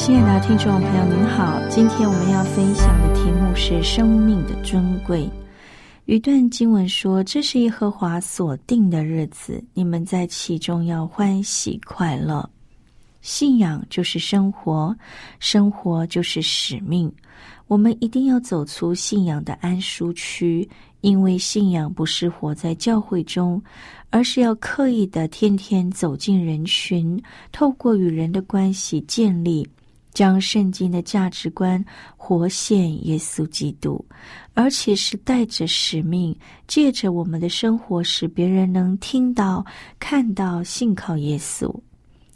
亲爱的听众朋友，您好，今天我们要分享的题目是生命的尊贵。一段经文说：“这是耶和华所定的日子，你们在其中要欢喜快乐。信仰就是生活，生活就是使命。我们一定要走出信仰的安舒区，因为信仰不是活在教会中，而是要刻意的天天走进人群，透过与人的关系建立。”将圣经的价值观活现耶稣基督，而且是带着使命，借着我们的生活，使别人能听到、看到、信靠耶稣。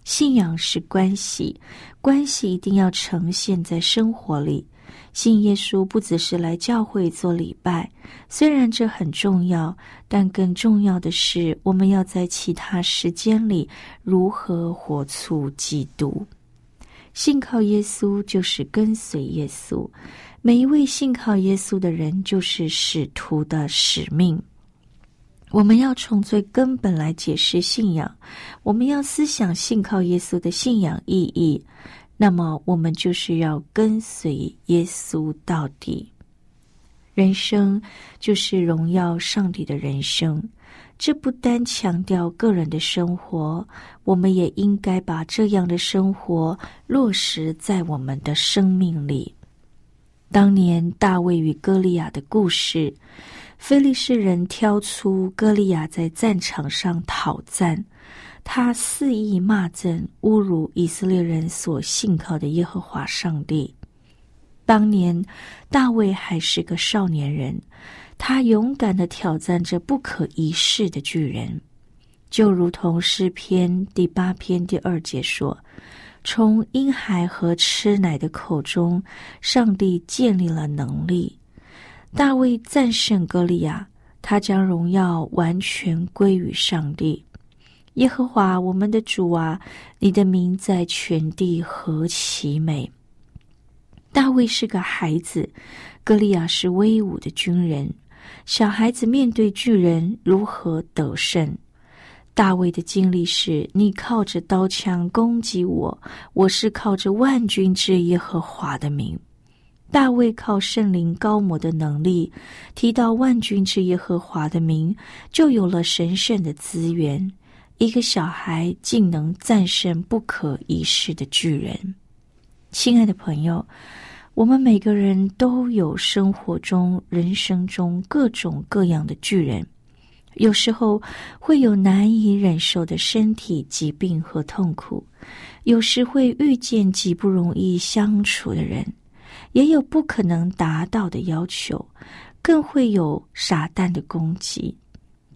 信仰是关系，关系一定要呈现在生活里。信耶稣不只是来教会做礼拜，虽然这很重要，但更重要的是，我们要在其他时间里如何活出基督。信靠耶稣就是跟随耶稣，每一位信靠耶稣的人就是使徒的使命。我们要从最根本来解释信仰，我们要思想信靠耶稣的信仰意义。那么，我们就是要跟随耶稣到底。人生就是荣耀上帝的人生。这不单强调个人的生活，我们也应该把这样的生活落实在我们的生命里。当年大卫与歌利亚的故事，菲利士人挑出歌利亚在战场上讨战，他肆意骂阵，侮辱以色列人所信靠的耶和华上帝。当年大卫还是个少年人。他勇敢的挑战着不可一世的巨人，就如同诗篇第八篇第二节说：“从婴孩和吃奶的口中，上帝建立了能力。大卫战胜歌利亚，他将荣耀完全归于上帝。耶和华我们的主啊，你的名在全地何其美！大卫是个孩子，歌利亚是威武的军人。”小孩子面对巨人如何得胜？大卫的经历是：你靠着刀枪攻击我，我是靠着万军之耶和华的名。大卫靠圣灵高摩的能力，提到万军之耶和华的名，就有了神圣的资源。一个小孩竟能战胜不可一世的巨人。亲爱的朋友。我们每个人都有生活中、人生中各种各样的巨人，有时候会有难以忍受的身体疾病和痛苦，有时会遇见极不容易相处的人，也有不可能达到的要求，更会有傻蛋的攻击。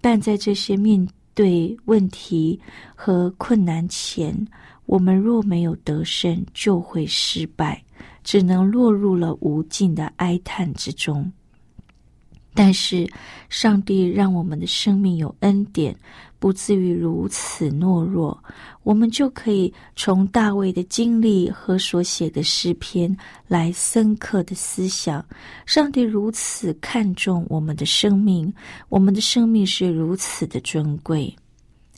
但在这些面对问题和困难前，我们若没有得胜，就会失败。只能落入了无尽的哀叹之中。但是，上帝让我们的生命有恩典，不至于如此懦弱。我们就可以从大卫的经历和所写的诗篇来深刻的思想：上帝如此看重我们的生命，我们的生命是如此的尊贵。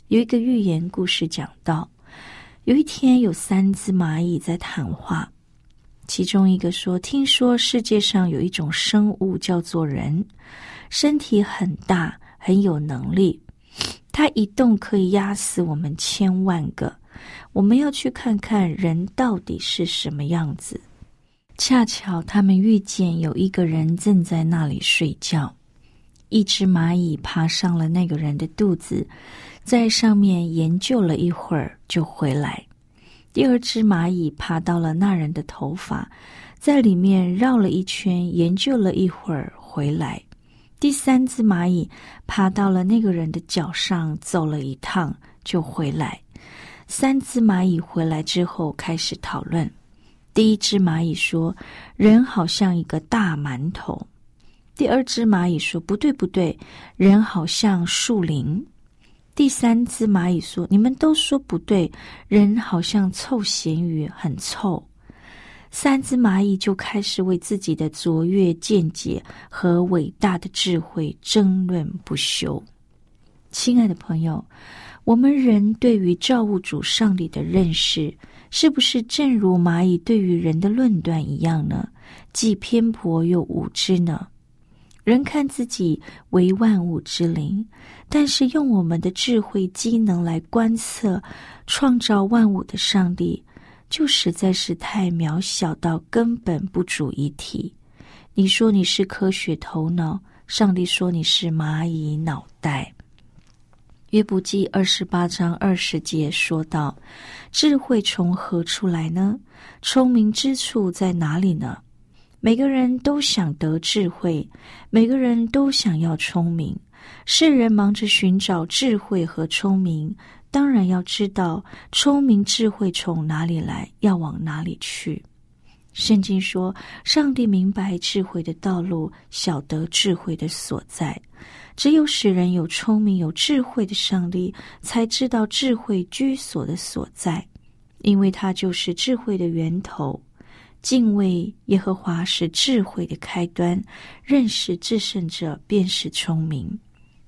有一个寓言故事讲到，有一天有三只蚂蚁在谈话。其中一个说：“听说世界上有一种生物叫做人，身体很大，很有能力。它一动可以压死我们千万个。我们要去看看人到底是什么样子。恰巧他们遇见有一个人正在那里睡觉，一只蚂蚁爬上了那个人的肚子，在上面研究了一会儿就回来。第二只蚂蚁爬到了那人的头发，在里面绕了一圈，研究了一会儿回来。第三只蚂蚁爬到了那个人的脚上，走了一趟就回来。三只蚂蚁回来之后开始讨论。第一只蚂蚁说：“人好像一个大馒头。”第二只蚂蚁说：“不对，不对，人好像树林。”第三只蚂蚁说：“你们都说不对，人好像臭咸鱼，很臭。”三只蚂蚁就开始为自己的卓越见解和伟大的智慧争论不休。亲爱的朋友。我们人对于造物主上帝的认识，是不是正如蚂蚁对于人的论断一样呢？既偏颇又无知呢？人看自己为万物之灵，但是用我们的智慧机能来观测创造万物的上帝，就实在是太渺小到根本不足一提。你说你是科学头脑，上帝说你是蚂蚁脑袋。约不记二十八章二十节说道：“智慧从何处来呢？聪明之处在哪里呢？每个人都想得智慧，每个人都想要聪明。世人忙着寻找智慧和聪明，当然要知道聪明智慧从哪里来，要往哪里去。圣经说，上帝明白智慧的道路，晓得智慧的所在。”只有使人有聪明、有智慧的上帝，才知道智慧居所的所在，因为它就是智慧的源头。敬畏耶和华是智慧的开端，认识至圣者便是聪明。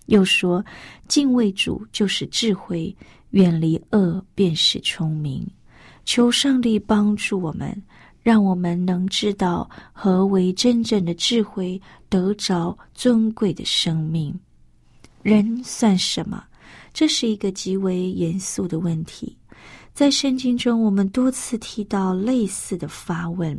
又说，敬畏主就是智慧，远离恶便是聪明。求上帝帮助我们。让我们能知道何为真正的智慧，得着尊贵的生命。人算什么？这是一个极为严肃的问题。在圣经中，我们多次提到类似的发问。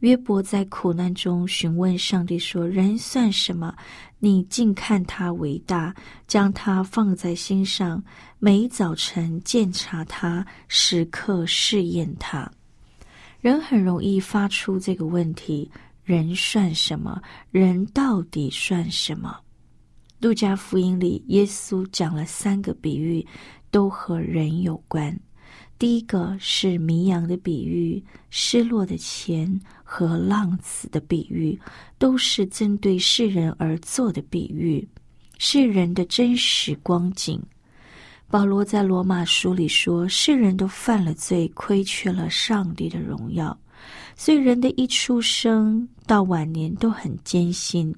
约伯在苦难中询问上帝说：“人算什么？你竟看他伟大，将他放在心上，每早晨检查他，时刻试验他。”人很容易发出这个问题：“人算什么？人到底算什么？”路加福音里，耶稣讲了三个比喻，都和人有关。第一个是迷羊的比喻，失落的钱和浪子的比喻，都是针对世人而做的比喻，世人的真实光景。保罗在罗马书里说：“世人都犯了罪，亏缺了上帝的荣耀。”所以人的一出生到晚年都很艰辛，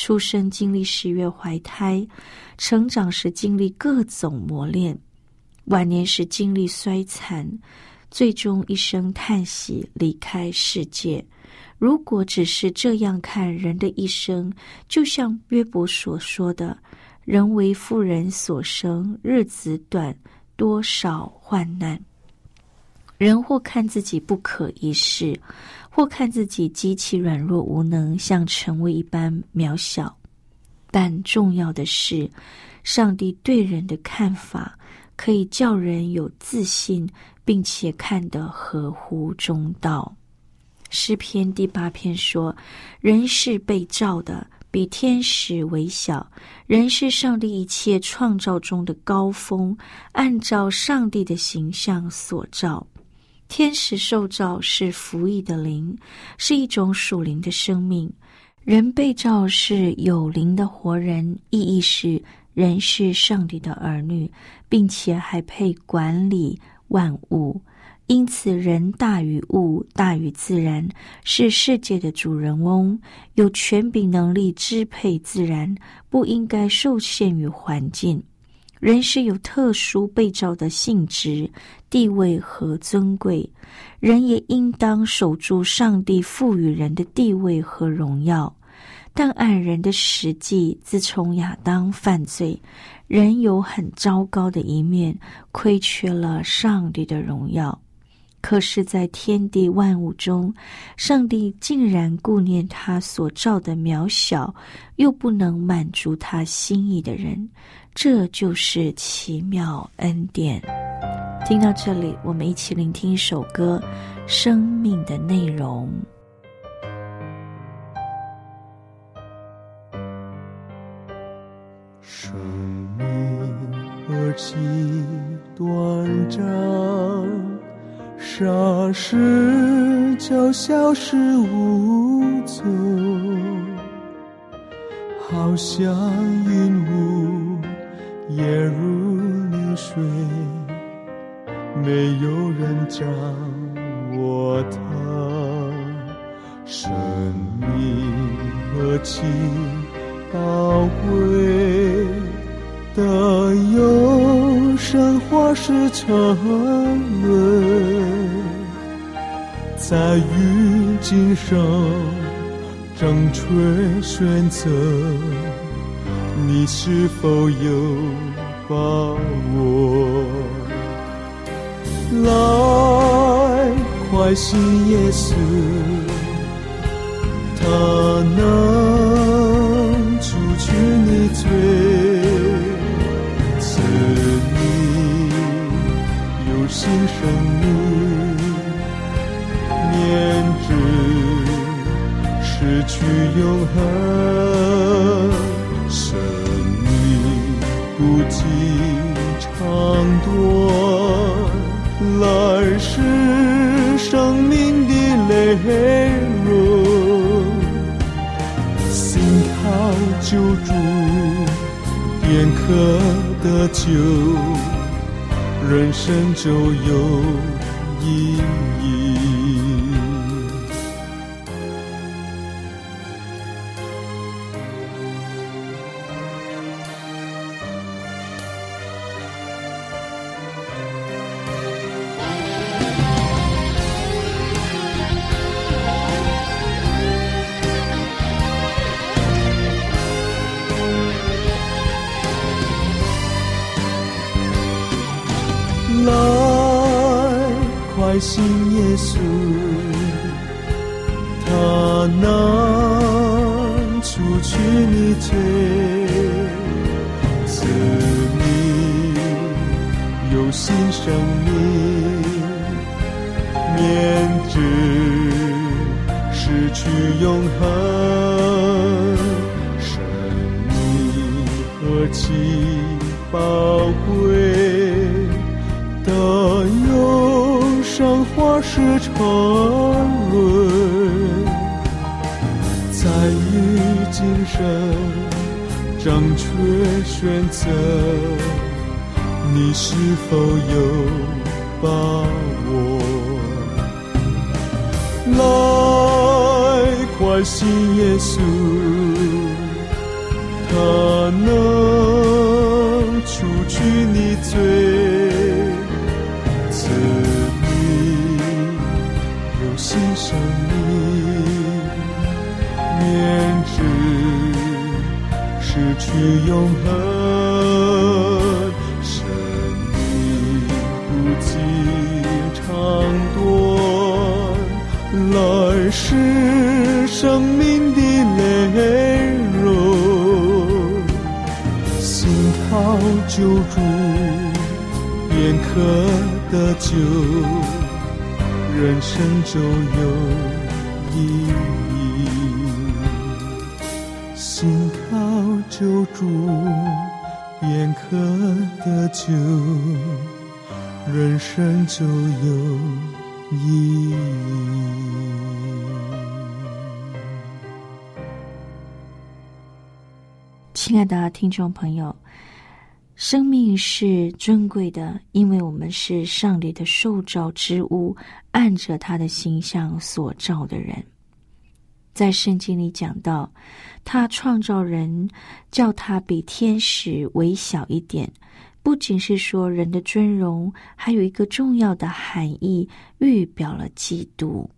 出生经历十月怀胎，成长时经历各种磨练。晚年时经历衰残，最终一声叹息离开世界。如果只是这样看人的一生，就像约伯所说的：“人为妇人所生，日子短，多少患难。”人或看自己不可一世，或看自己极其软弱无能，像陈薇一般渺小。但重要的是，上帝对人的看法。可以叫人有自信，并且看得合乎中道。诗篇第八篇说：“人是被造的，比天使为小；人是上帝一切创造中的高峰，按照上帝的形象所造。天使受造是服役的灵，是一种属灵的生命；人被造是有灵的活人，意义是。”人是上帝的儿女，并且还配管理万物，因此人大于物，大于自然，是世界的主人翁，有权柄能力支配自然，不应该受限于环境。人是有特殊被造的性质、地位和尊贵，人也应当守住上帝赋予人的地位和荣耀。但按人的实际，自从亚当犯罪，人有很糟糕的一面，亏缺了上帝的荣耀。可是，在天地万物中，上帝竟然顾念他所造的渺小，又不能满足他心意的人，这就是奇妙恩典。听到这里，我们一起聆听一首歌《生命的内容》。生命何其短暂。霎时就消失无踪，好像云雾也如流水，没有人掌握它。生命何其宝贵，的有生花是沉沦。在于今生正确选择，你是否有把握？来，快信耶稣，他能除去你罪，去永恒。生命不计长短，来世生命的泪润。心靠救助，便可得救，人生就有意义。稣，他能除去你罪，赐你有新生命，免之失去永恒，生命何其宝贵。是沉沦，在于今生正确选择，你是否有把握？来，快信耶稣，他能除去你罪。是永恒，生命不计长短，来世生命的内容，心靠救助，便可得救，人生就有意义，救助，便可得救，人生就有意义。亲爱的听众朋友，生命是尊贵的，因为我们是上帝的受造之物，按着他的形象所造的人。在圣经里讲到，他创造人，叫他比天使微小一点。不仅是说人的尊荣，还有一个重要的含义，预表了基督。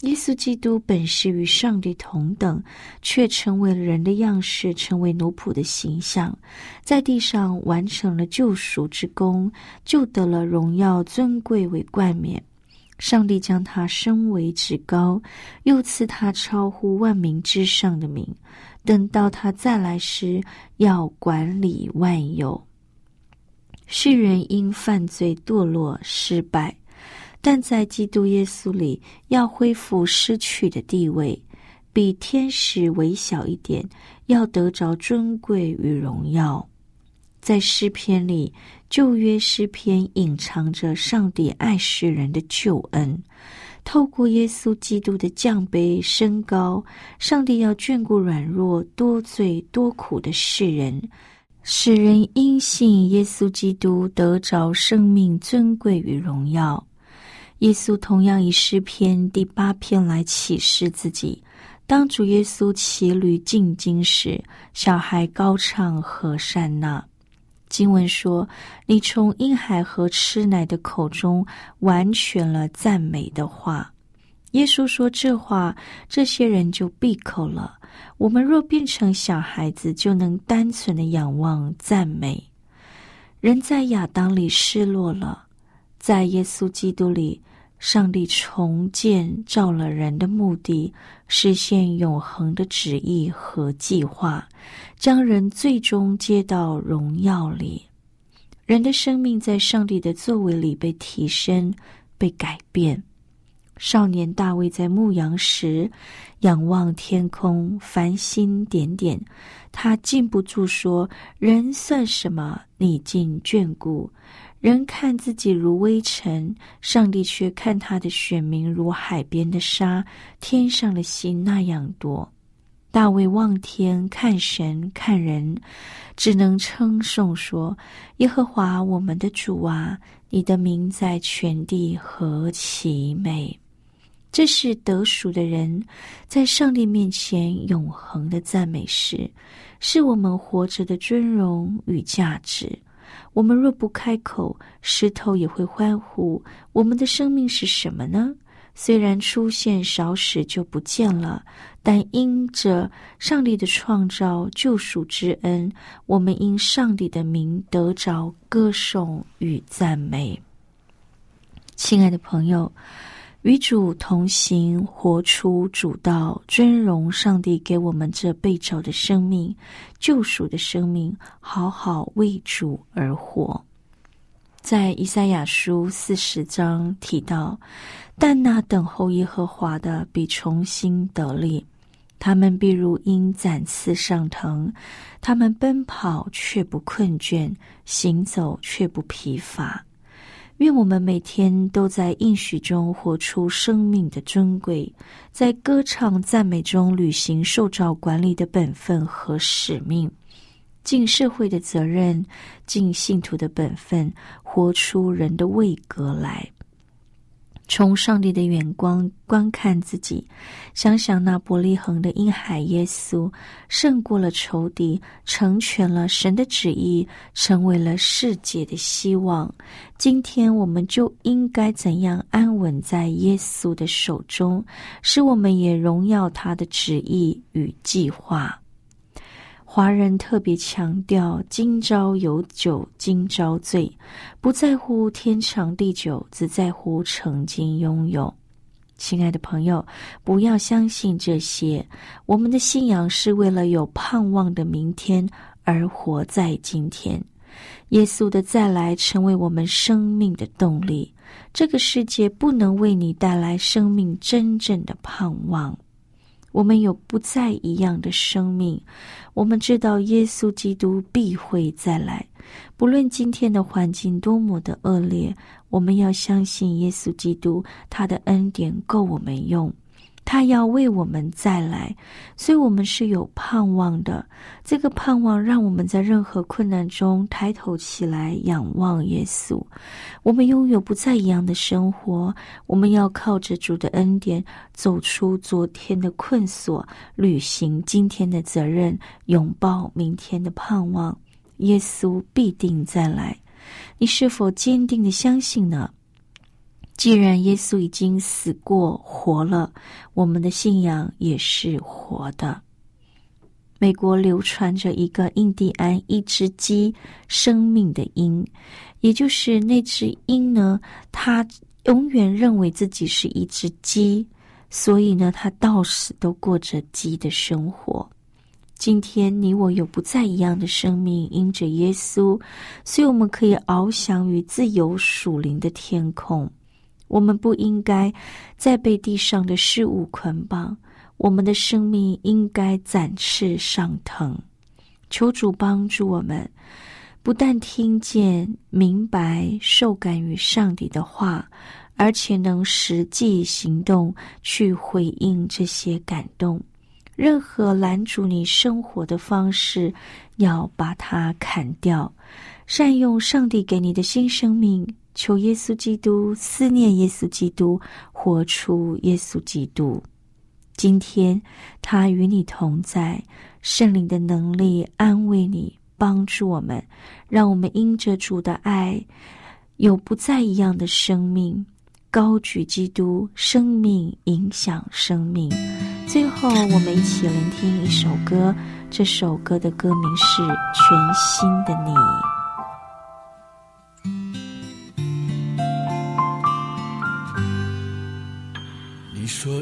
耶稣基督本是与上帝同等，却成为了人的样式，成为奴仆的形象，在地上完成了救赎之功，就得了荣耀尊贵为冠冕。上帝将他升为至高，又赐他超乎万民之上的名。等到他再来时，要管理万有。世人因犯罪堕落失败。但在基督耶稣里，要恢复失去的地位，比天使微小一点，要得着尊贵与荣耀。在诗篇里，旧约诗篇隐藏着上帝爱世人的救恩。透过耶稣基督的降卑升高，上帝要眷顾软弱、多罪、多苦的世人，使人因信耶稣基督得着生命、尊贵与荣耀。耶稣同样以诗篇第八篇来启示自己。当主耶稣骑驴进京时，小孩高唱和善那。经文说：“你从婴孩和吃奶的口中完全了赞美的话。”耶稣说这话，这些人就闭口了。我们若变成小孩子，就能单纯的仰望赞美。人在亚当里失落了。在耶稣基督里，上帝重建造了人的目的，实现永恒的旨意和计划，将人最终接到荣耀里。人的生命在上帝的作为里被提升、被改变。少年大卫在牧羊时，仰望天空，繁星点点，他禁不住说：“人算什么？你竟眷顾。”人看自己如微尘，上帝却看他的选民如海边的沙，天上的星那样多。大卫望天看神看人，只能称颂说：“耶和华我们的主啊，你的名在全地何其美！”这是得赎的人在上帝面前永恒的赞美诗，是我们活着的尊荣与价值。我们若不开口，石头也会欢呼。我们的生命是什么呢？虽然出现少时就不见了，但因着上帝的创造、救赎之恩，我们因上帝的名得着歌颂与赞美。亲爱的朋友。与主同行，活出主道，尊荣上帝给我们这被造的生命、救赎的生命，好好为主而活。在以赛亚书四十章提到，但那等候耶和华的必重新得力，他们必如鹰展翅上腾，他们奔跑却不困倦，行走却不疲乏。愿我们每天都在应许中活出生命的尊贵，在歌唱赞美中履行受召管理的本分和使命，尽社会的责任，尽信徒的本分，活出人的位格来。从上帝的眼光观看自己，想想那伯利恒的婴孩耶稣，胜过了仇敌，成全了神的旨意，成为了世界的希望。今天我们就应该怎样安稳在耶稣的手中，使我们也荣耀他的旨意与计划。华人特别强调：今朝有酒今朝醉，不在乎天长地久，只在乎曾经拥有。亲爱的朋友，不要相信这些。我们的信仰是为了有盼望的明天而活在今天。耶稣的再来成为我们生命的动力。这个世界不能为你带来生命真正的盼望。我们有不再一样的生命，我们知道耶稣基督必会再来。不论今天的环境多么的恶劣，我们要相信耶稣基督，他的恩典够我们用。他要为我们再来，所以我们是有盼望的。这个盼望让我们在任何困难中抬头起来仰望耶稣。我们拥有不再一样的生活。我们要靠着主的恩典走出昨天的困锁，履行今天的责任，拥抱明天的盼望。耶稣必定再来。你是否坚定的相信呢？既然耶稣已经死过、活了，我们的信仰也是活的。美国流传着一个印第安一只鸡生命的鹰，也就是那只鹰呢，它永远认为自己是一只鸡，所以呢，它到死都过着鸡的生活。今天你我有不再一样的生命，因着耶稣，所以我们可以翱翔于自由属灵的天空。我们不应该再被地上的事物捆绑，我们的生命应该展翅上腾。求主帮助我们，不但听见、明白、受感于上帝的话，而且能实际行动去回应这些感动。任何拦阻你生活的方式，要把它砍掉，善用上帝给你的新生命。求耶稣基督，思念耶稣基督，活出耶稣基督。今天他与你同在，圣灵的能力安慰你，帮助我们，让我们因着主的爱，有不再一样的生命。高举基督，生命影响生命。最后，我们一起聆听一首歌，这首歌的歌名是《全新的你》。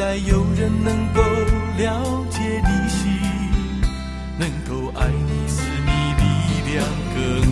待有人能够了解你心，能够爱你，是你力量更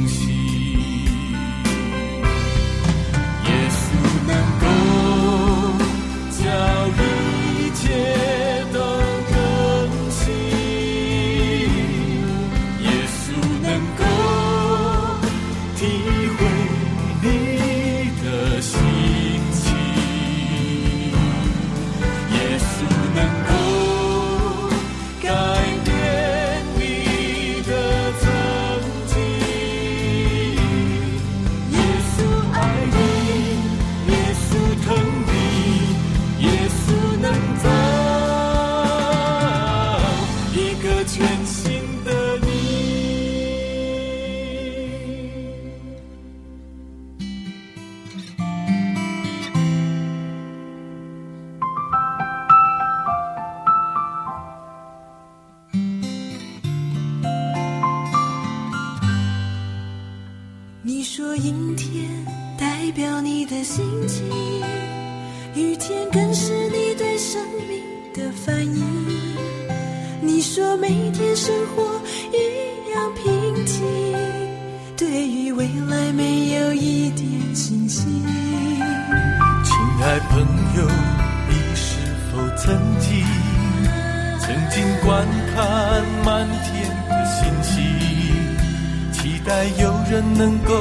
没有人能够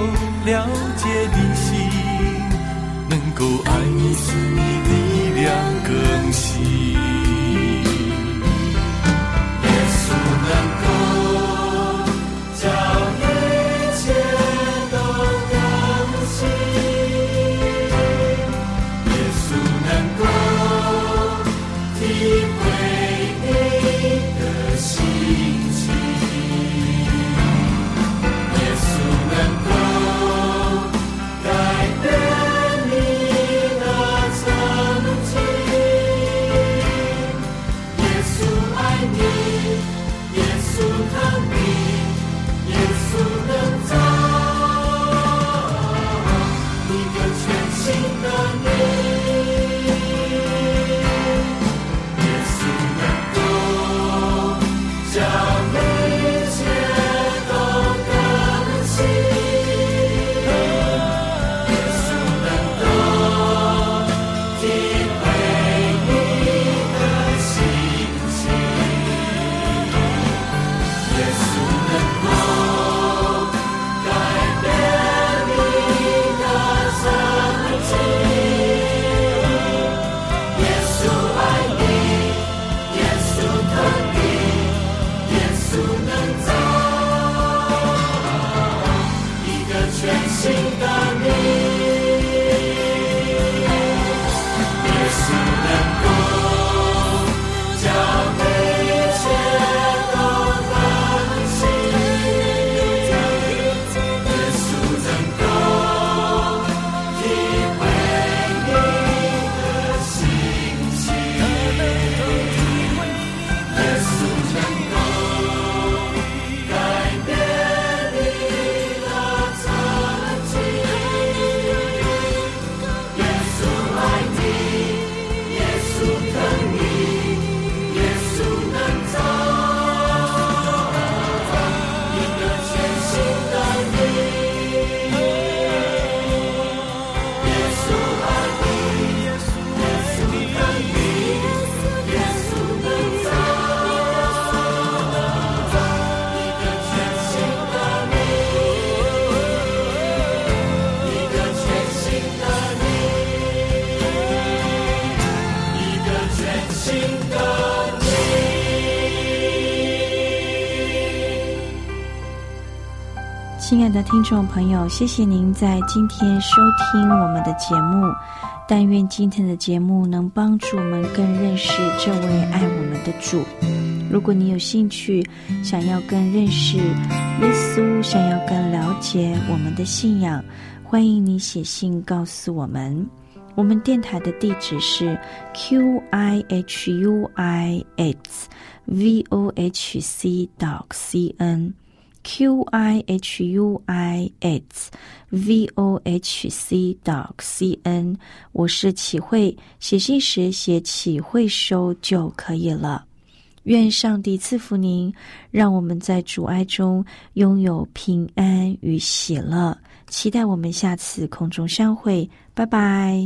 了解你心，能够爱你，使你力量更新。亲爱的听众朋友，谢谢您在今天收听我们的节目。但愿今天的节目能帮助我们更认识这位爱我们的主。如果你有兴趣，想要更认识耶稣，想要更了解我们的信仰，欢迎你写信告诉我们。我们电台的地址是 q i h u i h v o h c dot c n q i h u i s v o h c dot c n。我是启慧，写信时写启慧收就可以了。愿上帝赐福您，让我们在主爱中拥有平安与喜乐。期待我们下次空中相会，拜拜。